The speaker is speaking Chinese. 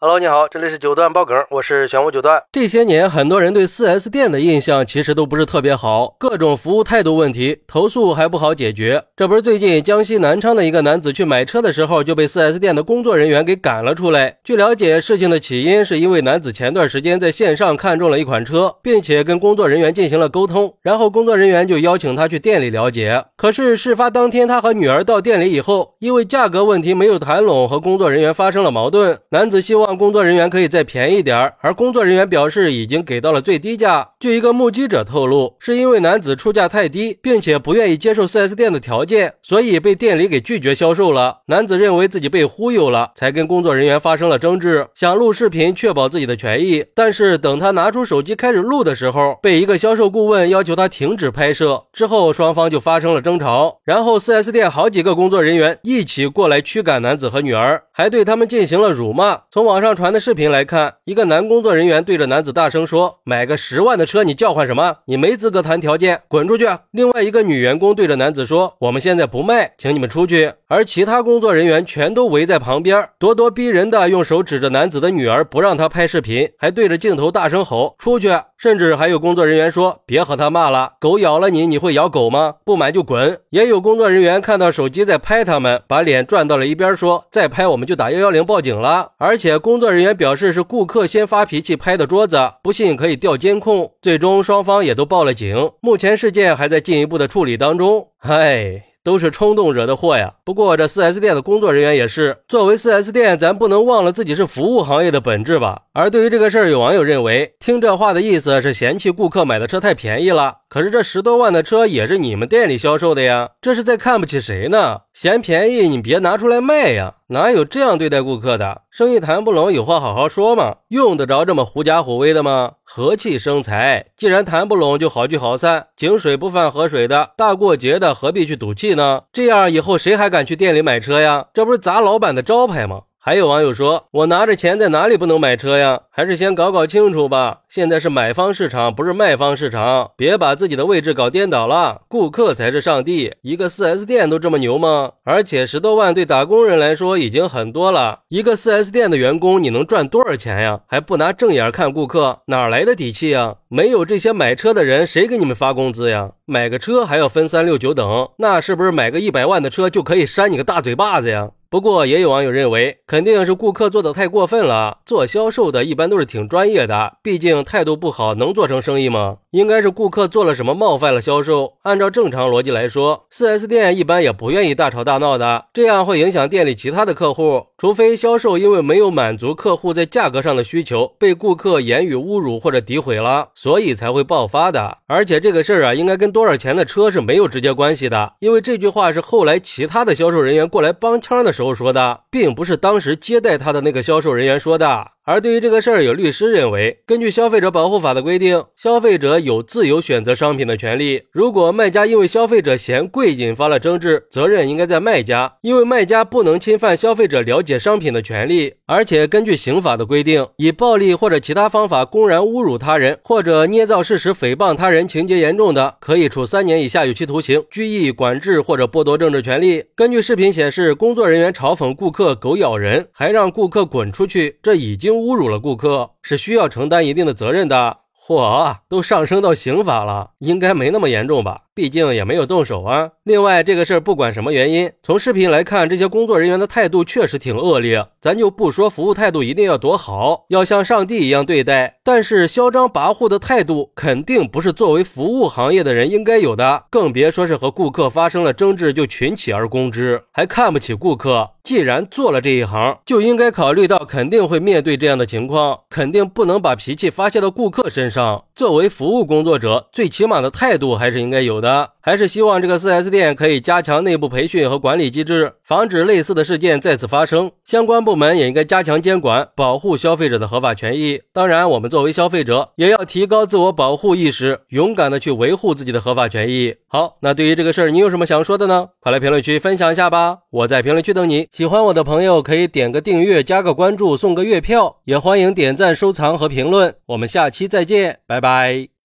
Hello，你好，这里是九段爆梗，我是玄武九段。这些年，很多人对 4S 店的印象其实都不是特别好，各种服务态度问题，投诉还不好解决。这不是最近江西南昌的一个男子去买车的时候就被 4S 店的工作人员给赶了出来。据了解，事情的起因是因为男子前段时间在线上看中了一款车，并且跟工作人员进行了沟通，然后工作人员就邀请他去店里了解。可是事发当天，他和女儿到店里以后，因为价格问题没有谈拢，和工作人员发生了矛盾。男子希望。让工作人员可以再便宜点而工作人员表示已经给到了最低价。据一个目击者透露，是因为男子出价太低，并且不愿意接受 4S 店的条件，所以被店里给拒绝销售了。男子认为自己被忽悠了，才跟工作人员发生了争执，想录视频确保自己的权益。但是等他拿出手机开始录的时候，被一个销售顾问要求他停止拍摄，之后双方就发生了争吵。然后 4S 店好几个工作人员一起过来驱赶男子和女儿，还对他们进行了辱骂。从网。网上传的视频来看，一个男工作人员对着男子大声说：“买个十万的车，你叫唤什么？你没资格谈条件，滚出去！”另外一个女员工对着男子说：“我们现在不卖，请你们出去。”而其他工作人员全都围在旁边，咄咄逼人的用手指着男子的女儿，不让他拍视频，还对着镜头大声吼：“出去！”甚至还有工作人员说：“别和他骂了，狗咬了你，你会咬狗吗？不买就滚！”也有工作人员看到手机在拍他们，把脸转到了一边，说：“再拍我们就打幺幺零报警了。”而且工作人员表示是顾客先发脾气拍的桌子，不信可以调监控。最终双方也都报了警，目前事件还在进一步的处理当中。唉。都是冲动惹的祸呀！不过这四 S 店的工作人员也是，作为四 S 店，咱不能忘了自己是服务行业的本质吧？而对于这个事儿，有网友认为，听这话的意思是嫌弃顾客买的车太便宜了。可是这十多万的车也是你们店里销售的呀，这是在看不起谁呢？嫌便宜你别拿出来卖呀！哪有这样对待顾客的？生意谈不拢，有话好好说嘛，用得着这么狐假虎威的吗？和气生财，既然谈不拢，就好聚好散，井水不犯河水的。大过节的，何必去赌气呢？这样以后谁还敢去店里买车呀？这不是砸老板的招牌吗？还有网友说：“我拿着钱在哪里不能买车呀？还是先搞搞清楚吧。现在是买方市场，不是卖方市场，别把自己的位置搞颠倒了。顾客才是上帝。一个 4S 店都这么牛吗？而且十多万对打工人来说已经很多了。一个 4S 店的员工，你能赚多少钱呀？还不拿正眼看顾客，哪来的底气呀？没有这些买车的人，谁给你们发工资呀？买个车还要分三六九等，那是不是买个一百万的车就可以扇你个大嘴巴子呀？”不过，也有网友认为，肯定是顾客做的太过分了。做销售的一般都是挺专业的，毕竟态度不好能做成生意吗？应该是顾客做了什么冒犯了销售。按照正常逻辑来说，4S 店一般也不愿意大吵大闹的，这样会影响店里其他的客户。除非销售因为没有满足客户在价格上的需求，被顾客言语侮辱或者诋毁了，所以才会爆发的。而且这个事儿啊，应该跟多少钱的车是没有直接关系的，因为这句话是后来其他的销售人员过来帮腔的。时候说的，并不是当时接待他的那个销售人员说的。而对于这个事儿，有律师认为，根据消费者保护法的规定，消费者有自由选择商品的权利。如果卖家因为消费者嫌贵引发了争执，责任应该在卖家，因为卖家不能侵犯消费者了解商品的权利。而且根据刑法的规定，以暴力或者其他方法公然侮辱他人，或者捏造事实诽谤他人，情节严重的，可以处三年以下有期徒刑、拘役、管制或者剥夺政治权利。根据视频显示，工作人员嘲讽顾客“狗咬人”，还让顾客滚出去，这已经。侮辱了顾客是需要承担一定的责任的，嚯，都上升到刑法了，应该没那么严重吧？毕竟也没有动手啊。另外，这个事儿不管什么原因，从视频来看，这些工作人员的态度确实挺恶劣。咱就不说服务态度一定要多好，要像上帝一样对待，但是嚣张跋扈的态度肯定不是作为服务行业的人应该有的。更别说是和顾客发生了争执就群起而攻之，还看不起顾客。既然做了这一行，就应该考虑到肯定会面对这样的情况，肯定不能把脾气发泄到顾客身上。作为服务工作者，最起码的态度还是应该有的的。还是希望这个 4S 店可以加强内部培训和管理机制，防止类似的事件再次发生。相关部门也应该加强监管，保护消费者的合法权益。当然，我们作为消费者，也要提高自我保护意识，勇敢的去维护自己的合法权益。好，那对于这个事儿，你有什么想说的呢？快来评论区分享一下吧！我在评论区等你。喜欢我的朋友可以点个订阅，加个关注，送个月票。也欢迎点赞、收藏和评论。我们下期再见，拜拜。